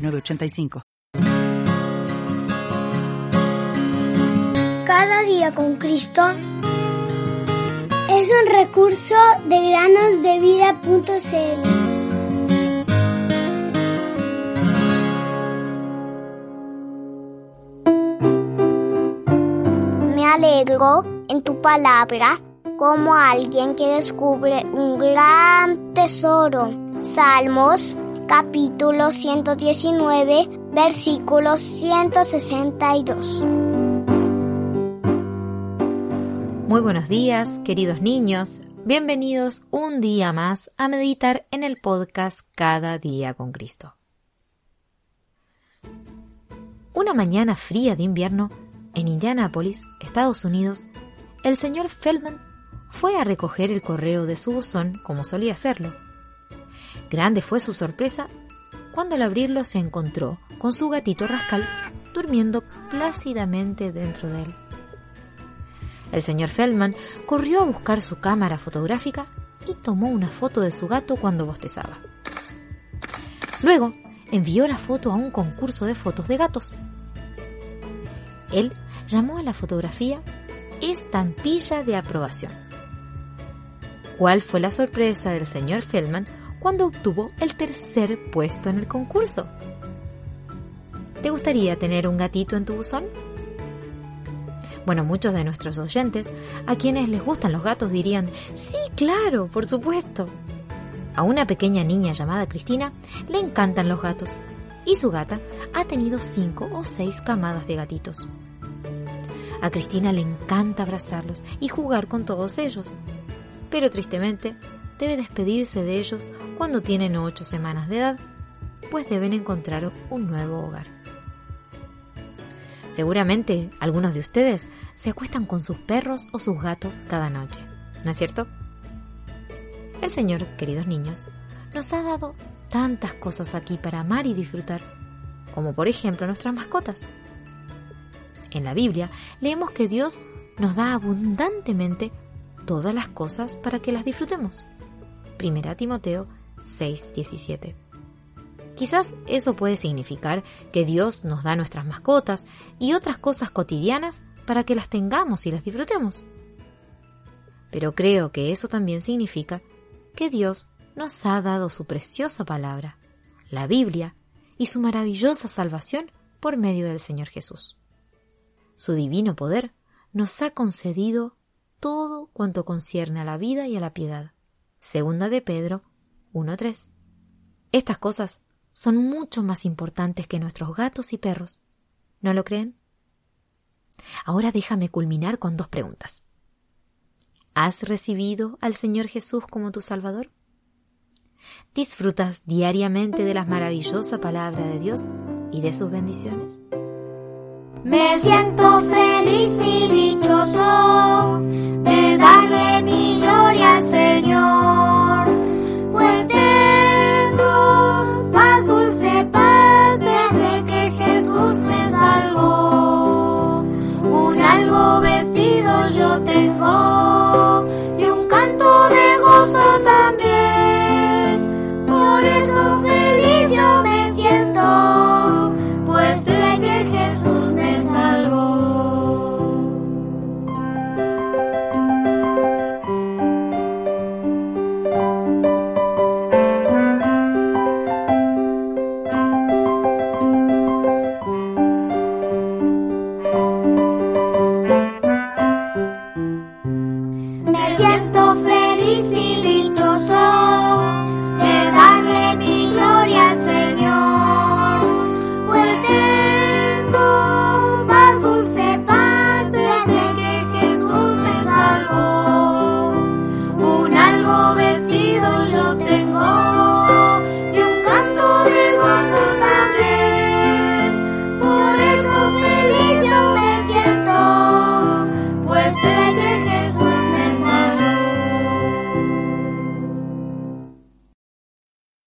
906985. Cada día con Cristo es un recurso de granosdevida.cl. Me alegro en tu palabra como alguien que descubre un gran tesoro. Salmos capítulo 119 versículo 162. Muy buenos días, queridos niños. Bienvenidos un día más a meditar en el podcast Cada día con Cristo. Una mañana fría de invierno, en Indianápolis, Estados Unidos, el señor Feldman fue a recoger el correo de su buzón como solía hacerlo. Grande fue su sorpresa cuando al abrirlo se encontró con su gatito rascal durmiendo plácidamente dentro de él. El señor Feldman corrió a buscar su cámara fotográfica y tomó una foto de su gato cuando bostezaba. Luego envió la foto a un concurso de fotos de gatos. Él llamó a la fotografía estampilla de aprobación. ¿Cuál fue la sorpresa del señor Feldman cuando obtuvo el tercer puesto en el concurso? ¿Te gustaría tener un gatito en tu buzón? Bueno, muchos de nuestros oyentes, a quienes les gustan los gatos, dirían, sí, claro, por supuesto. A una pequeña niña llamada Cristina le encantan los gatos y su gata ha tenido cinco o seis camadas de gatitos. A Cristina le encanta abrazarlos y jugar con todos ellos, pero tristemente debe despedirse de ellos cuando tienen ocho semanas de edad, pues deben encontrar un nuevo hogar. Seguramente algunos de ustedes se acuestan con sus perros o sus gatos cada noche, ¿no es cierto? El Señor, queridos niños, nos ha dado tantas cosas aquí para amar y disfrutar, como por ejemplo nuestras mascotas. En la Biblia leemos que Dios nos da abundantemente todas las cosas para que las disfrutemos. Primera Timoteo 6:17. Quizás eso puede significar que Dios nos da nuestras mascotas y otras cosas cotidianas para que las tengamos y las disfrutemos. Pero creo que eso también significa que Dios nos ha dado su preciosa palabra, la Biblia, y su maravillosa salvación por medio del Señor Jesús. Su divino poder nos ha concedido todo cuanto concierne a la vida y a la piedad. Segunda de Pedro 1.3. Estas cosas son mucho más importantes que nuestros gatos y perros. ¿No lo creen? Ahora déjame culminar con dos preguntas. ¿Has recibido al Señor Jesús como tu Salvador? ¿Disfrutas diariamente de la maravillosa palabra de Dios y de sus bendiciones? Me siento feliz y dichoso de darle mi gloria al Señor.